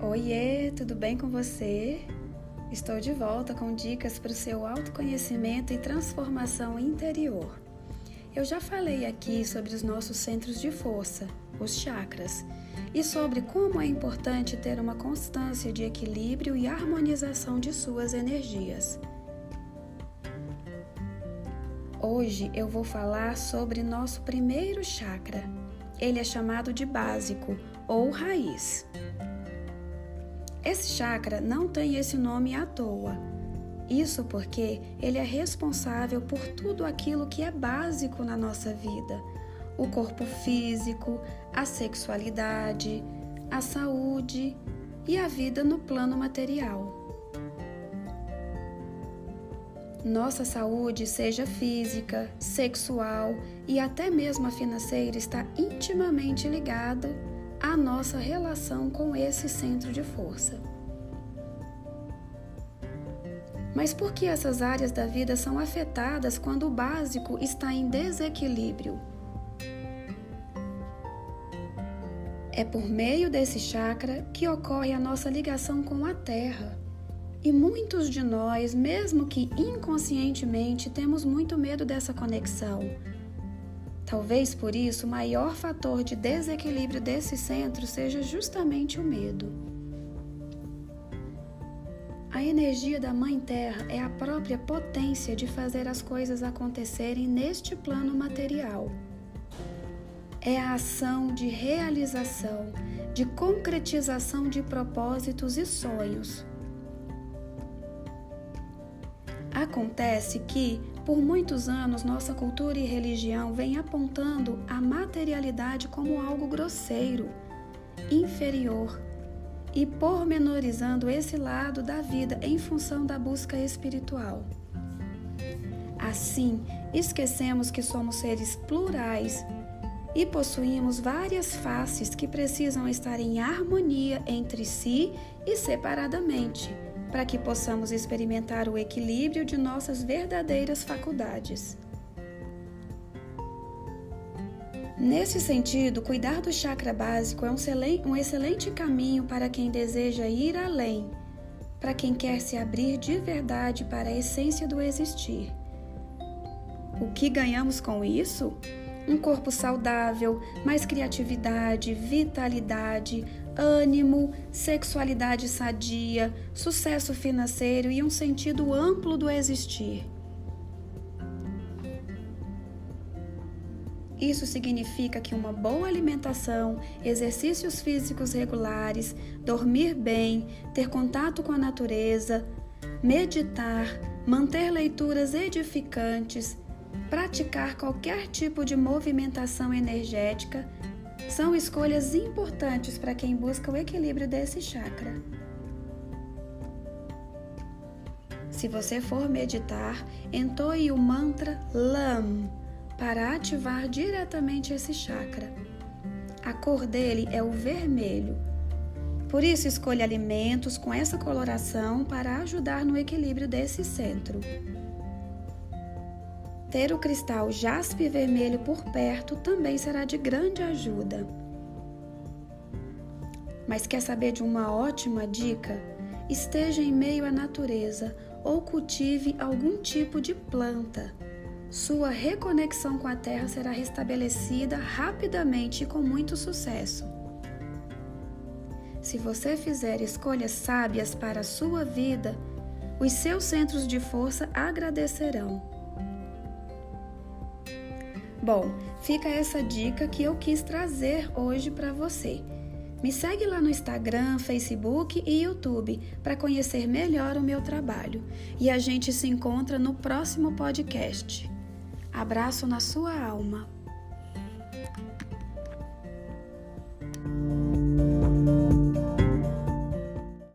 Oiê, tudo bem com você? Estou de volta com dicas para o seu autoconhecimento e transformação interior. Eu já falei aqui sobre os nossos centros de força, os chakras, e sobre como é importante ter uma constância de equilíbrio e harmonização de suas energias. Hoje eu vou falar sobre nosso primeiro chakra. Ele é chamado de básico ou raiz. Esse chakra não tem esse nome à toa. Isso porque ele é responsável por tudo aquilo que é básico na nossa vida: o corpo físico, a sexualidade, a saúde e a vida no plano material. Nossa saúde, seja física, sexual e até mesmo a financeira, está intimamente ligada a nossa relação com esse centro de força. Mas por que essas áreas da vida são afetadas quando o básico está em desequilíbrio? É por meio desse chakra que ocorre a nossa ligação com a Terra. E muitos de nós, mesmo que inconscientemente, temos muito medo dessa conexão Talvez por isso o maior fator de desequilíbrio desse centro seja justamente o medo. A energia da Mãe Terra é a própria potência de fazer as coisas acontecerem neste plano material. É a ação de realização, de concretização de propósitos e sonhos. Acontece que, por muitos anos, nossa cultura e religião vem apontando a materialidade como algo grosseiro, inferior e pormenorizando esse lado da vida em função da busca espiritual. Assim, esquecemos que somos seres plurais e possuímos várias faces que precisam estar em harmonia entre si e separadamente para que possamos experimentar o equilíbrio de nossas verdadeiras faculdades. Nesse sentido, cuidar do chakra básico é um excelente caminho para quem deseja ir além, para quem quer se abrir de verdade para a essência do existir. O que ganhamos com isso? Um corpo saudável, mais criatividade, vitalidade, ânimo, sexualidade sadia, sucesso financeiro e um sentido amplo do existir. Isso significa que uma boa alimentação, exercícios físicos regulares, dormir bem, ter contato com a natureza, meditar, manter leituras edificantes, praticar qualquer tipo de movimentação energética são escolhas importantes para quem busca o equilíbrio desse chakra. Se você for meditar, entoie o mantra LAM para ativar diretamente esse chakra. A cor dele é o vermelho. Por isso, escolha alimentos com essa coloração para ajudar no equilíbrio desse centro. Ter o cristal jaspe vermelho por perto também será de grande ajuda. Mas quer saber de uma ótima dica? Esteja em meio à natureza ou cultive algum tipo de planta. Sua reconexão com a terra será restabelecida rapidamente e com muito sucesso. Se você fizer escolhas sábias para a sua vida, os seus centros de força agradecerão. Bom, fica essa dica que eu quis trazer hoje para você. Me segue lá no Instagram, Facebook e YouTube para conhecer melhor o meu trabalho. E a gente se encontra no próximo podcast. Abraço na sua alma.